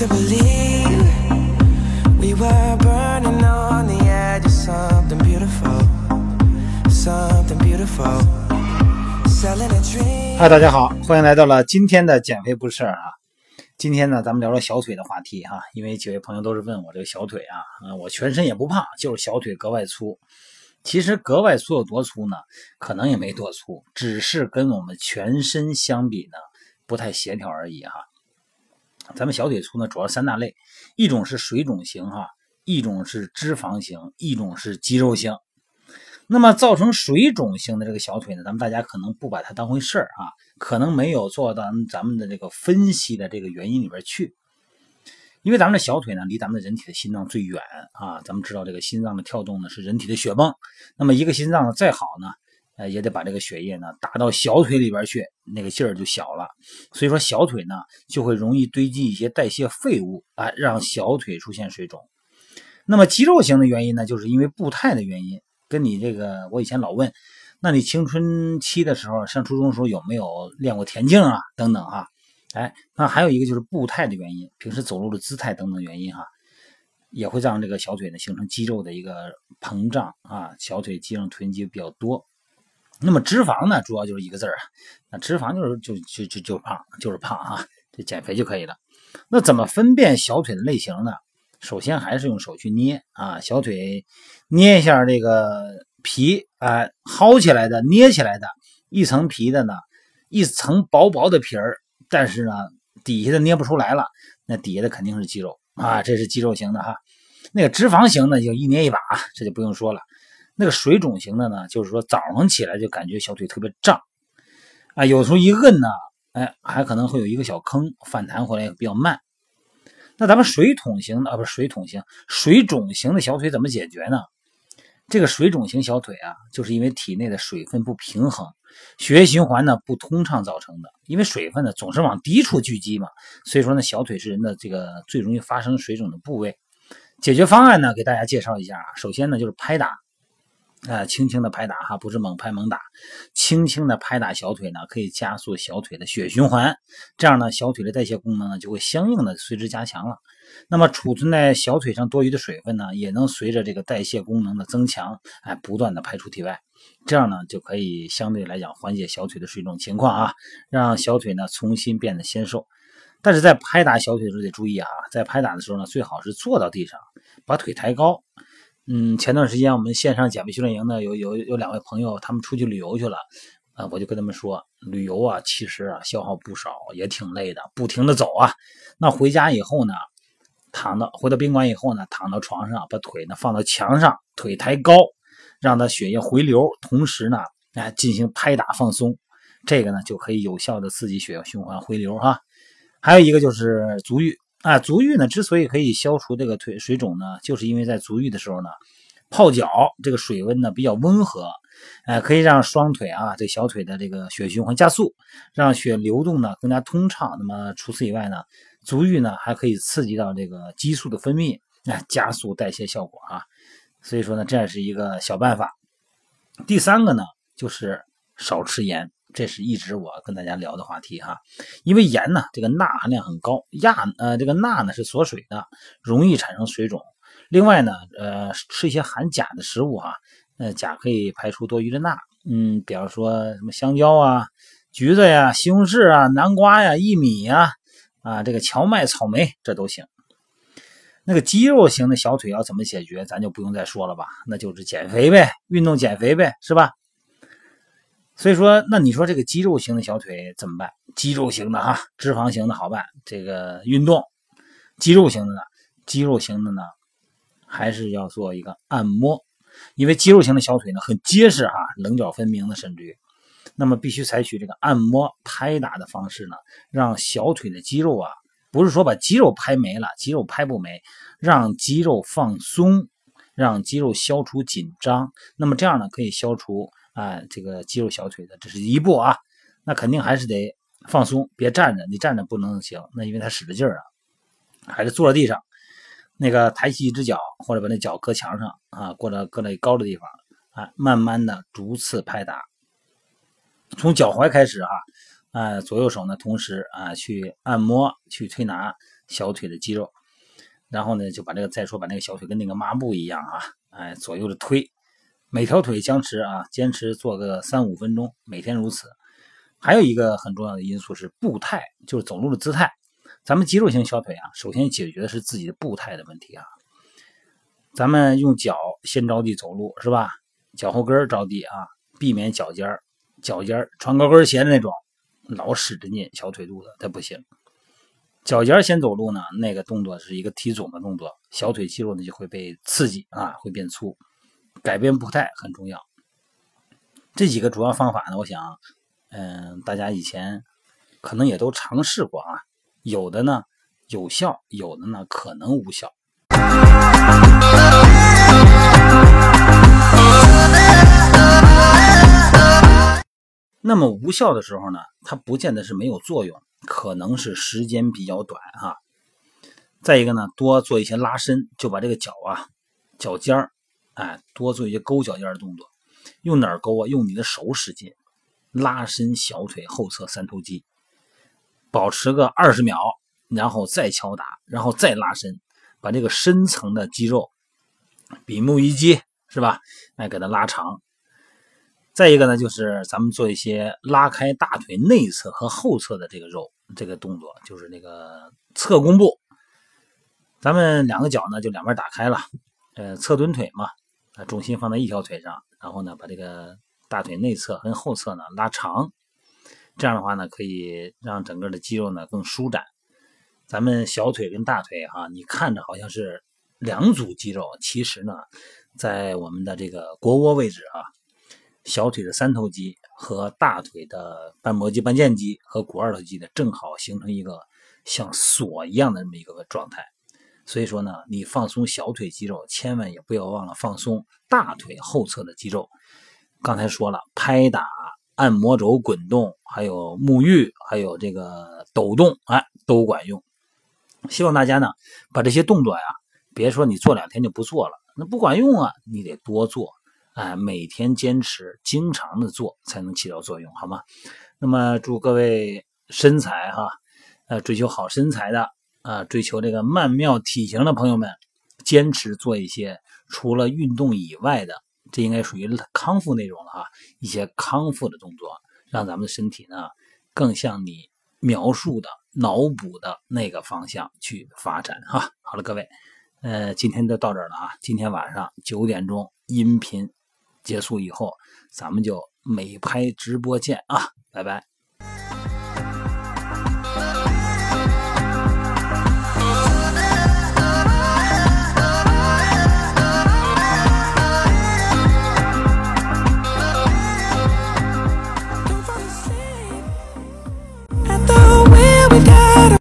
to believe we were burning on the edge of something beautiful, something beautiful. Selling a dream. 嗨，大家好，欢迎来到了今天的减肥不是事儿啊。今天呢，咱们聊聊小腿的话题哈、因为几位朋友都是问我这个小腿啊，嗯，我全身也不胖，就是小腿格外粗。其实格外粗有多粗呢？可能也没多粗，只是跟我们全身相比呢，不太协调而已哈、咱们小腿粗呢，主要三大类，一种是水肿型哈，一种是脂肪型，一种是肌肉型。那么造成水肿型的这个小腿呢，咱们大家可能不把它当回事儿啊，可能没有做到咱们的这个分析的这个原因里边去。因为咱们的小腿呢，离咱们的人体的心脏最远啊。咱们知道这个心脏的跳动呢是人体的血泵，那么一个心脏呢再好呢，呃也得把这个血液呢打到小腿里边去，那个劲儿就小了。所以说小腿呢就会容易堆积一些代谢废物啊，让小腿出现水肿。那么肌肉型的原因呢，就是因为步态的原因。跟你这个，我以前老问，那你青春期的时候，上初中的时候有没有练过田径啊？等等啊，哎，那还有一个就是步态的原因，平时走路的姿态等等原因哈，也会让这个小腿呢形成肌肉的一个膨胀啊，小腿肌肉囤积比较多。那么脂肪呢，主要就是一个字儿啊，那脂肪就是就就就就胖，就是胖啊，这减肥就可以了。那怎么分辨小腿的类型呢？首先还是用手去捏啊，小腿捏一下这个皮啊，薅起来的、捏起来的，一层皮的呢，一层薄薄的皮儿，但是呢，底下的捏不出来了，那底下的肯定是肌肉啊，这是肌肉型的哈。那个脂肪型的就一捏一把，这就不用说了。那个水肿型的呢，就是说早上起来就感觉小腿特别胀啊，有时候一摁呢，哎，还可能会有一个小坑，反弹回来也比较慢。那咱们水桶型的啊，不是水桶型，水肿型的小腿怎么解决呢？这个水肿型小腿啊，就是因为体内的水分不平衡，血液循环呢不通畅造成的。因为水分呢总是往低处聚集嘛，所以说呢，小腿是人的这个最容易发生水肿的部位。解决方案呢，给大家介绍一下啊。首先呢，就是拍打。啊，轻轻的拍打哈，不是猛拍猛打，轻轻的拍打小腿呢，可以加速小腿的血循环，这样呢，小腿的代谢功能呢就会相应的随之加强了。那么储存在小腿上多余的水分呢，也能随着这个代谢功能的增强，哎，不断的排出体外，这样呢就可以相对来讲缓解小腿的水肿情况啊，让小腿呢重新变得纤瘦。但是在拍打小腿的时候得注意啊，在拍打的时候呢，最好是坐到地上，把腿抬高。嗯，前段时间我们线上减肥训练营呢，有有有两位朋友，他们出去旅游去了，啊，我就跟他们说，旅游啊，其实啊消耗不少，也挺累的，不停的走啊。那回家以后呢，躺到回到宾馆以后呢，躺到床上，把腿呢放到墙上，腿抬高，让它血液回流，同时呢，哎，进行拍打放松，这个呢就可以有效的刺激血液循环回流哈。还有一个就是足浴。啊，足浴呢，之所以可以消除这个腿水肿呢，就是因为在足浴的时候呢，泡脚这个水温呢比较温和，哎，可以让双腿啊，这小腿的这个血循环加速，让血流动呢更加通畅。那么除此以外呢，足浴呢还可以刺激到这个激素的分泌，哎，加速代谢效果啊。所以说呢，这也是一个小办法。第三个呢，就是少吃盐。这是一直我跟大家聊的话题哈，因为盐呢，这个钠含量很高，亚呃这个钠呢是锁水的，容易产生水肿。另外呢，呃吃一些含钾的食物哈，呃钾可以排出多余的钠，嗯，比方说什么香蕉啊、橘子呀、西红柿啊、南瓜呀、薏米呀，啊这个荞麦、草莓这都行。那个肌肉型的小腿要怎么解决，咱就不用再说了吧，那就是减肥呗，运动减肥呗，是吧？所以说，那你说这个肌肉型的小腿怎么办？肌肉型的哈，脂肪型的好办。这个运动，肌肉型的呢？肌肉型的呢，还是要做一个按摩，因为肌肉型的小腿呢很结实哈，棱角分明的，甚至于，那么必须采取这个按摩拍打的方式呢，让小腿的肌肉啊，不是说把肌肉拍没了，肌肉拍不没，让肌肉放松，让肌肉消除紧张，那么这样呢，可以消除。啊，这个肌肉小腿的，这是一步啊，那肯定还是得放松，别站着，你站着不能行，那因为他使着劲儿啊，还是坐在地上，那个抬起一只脚，或者把那脚搁墙上啊，或者搁在高的地方啊，慢慢的逐次拍打，从脚踝开始哈，啊，左右手呢同时啊去按摩去推拿小腿的肌肉。然后呢，就把这个再说把那个小腿跟那个抹布一样啊，哎，左右的推，每条腿僵持啊，坚持做个三五分钟，每天如此。还有一个很重要的因素是步态，就是走路的姿态。咱们肌肉型小腿啊，首先解决的是自己的步态的问题啊。咱们用脚先着地走路是吧？脚后跟着地啊，避免脚尖脚尖穿高跟鞋的那种，老使着劲小腿肚子，它不行。脚尖先走路呢，那个动作是一个提踵的动作，小腿肌肉呢就会被刺激啊，会变粗。改变步态很重要。这几个主要方法呢，我想，嗯，大家以前可能也都尝试过啊，有的呢有效，有的呢可能无效。那么无效的时候呢，它不见得是没有作用。可能是时间比较短哈，再一个呢，多做一些拉伸，就把这个脚啊、脚尖儿，哎，多做一些勾脚尖的动作。用哪儿勾啊？用你的手使劲，拉伸小腿后侧三头肌，保持个二十秒，然后再敲打，然后再拉伸，把这个深层的肌肉，比目鱼肌是吧？哎，给它拉长。再一个呢，就是咱们做一些拉开大腿内侧和后侧的这个肉，这个动作就是那个侧弓步。咱们两个脚呢就两边打开了，呃，侧蹲腿嘛，啊，重心放在一条腿上，然后呢把这个大腿内侧跟后侧呢拉长，这样的话呢可以让整个的肌肉呢更舒展。咱们小腿跟大腿哈，你看着好像是两组肌肉，其实呢在我们的这个腘窝位置啊。小腿的三头肌和大腿的半膜肌、半腱肌和股二头肌呢，正好形成一个像锁一样的这么一个状态。所以说呢，你放松小腿肌肉，千万也不要忘了放松大腿后侧的肌肉。刚才说了，拍打、按摩轴滚动，还有沐浴，还有这个抖动，哎，都管用。希望大家呢，把这些动作呀，别说你做两天就不做了，那不管用啊，你得多做。哎，每天坚持，经常的做，才能起到作用，好吗？那么祝各位身材哈，呃，追求好身材的啊，追求这个曼妙体型的朋友们，坚持做一些除了运动以外的，这应该属于康复内容了哈，一些康复的动作，让咱们的身体呢，更像你描述的、脑补的那个方向去发展哈。好了，各位，呃，今天就到这儿了啊，今天晚上九点钟音频。结束以后，咱们就美拍直播见啊！拜拜。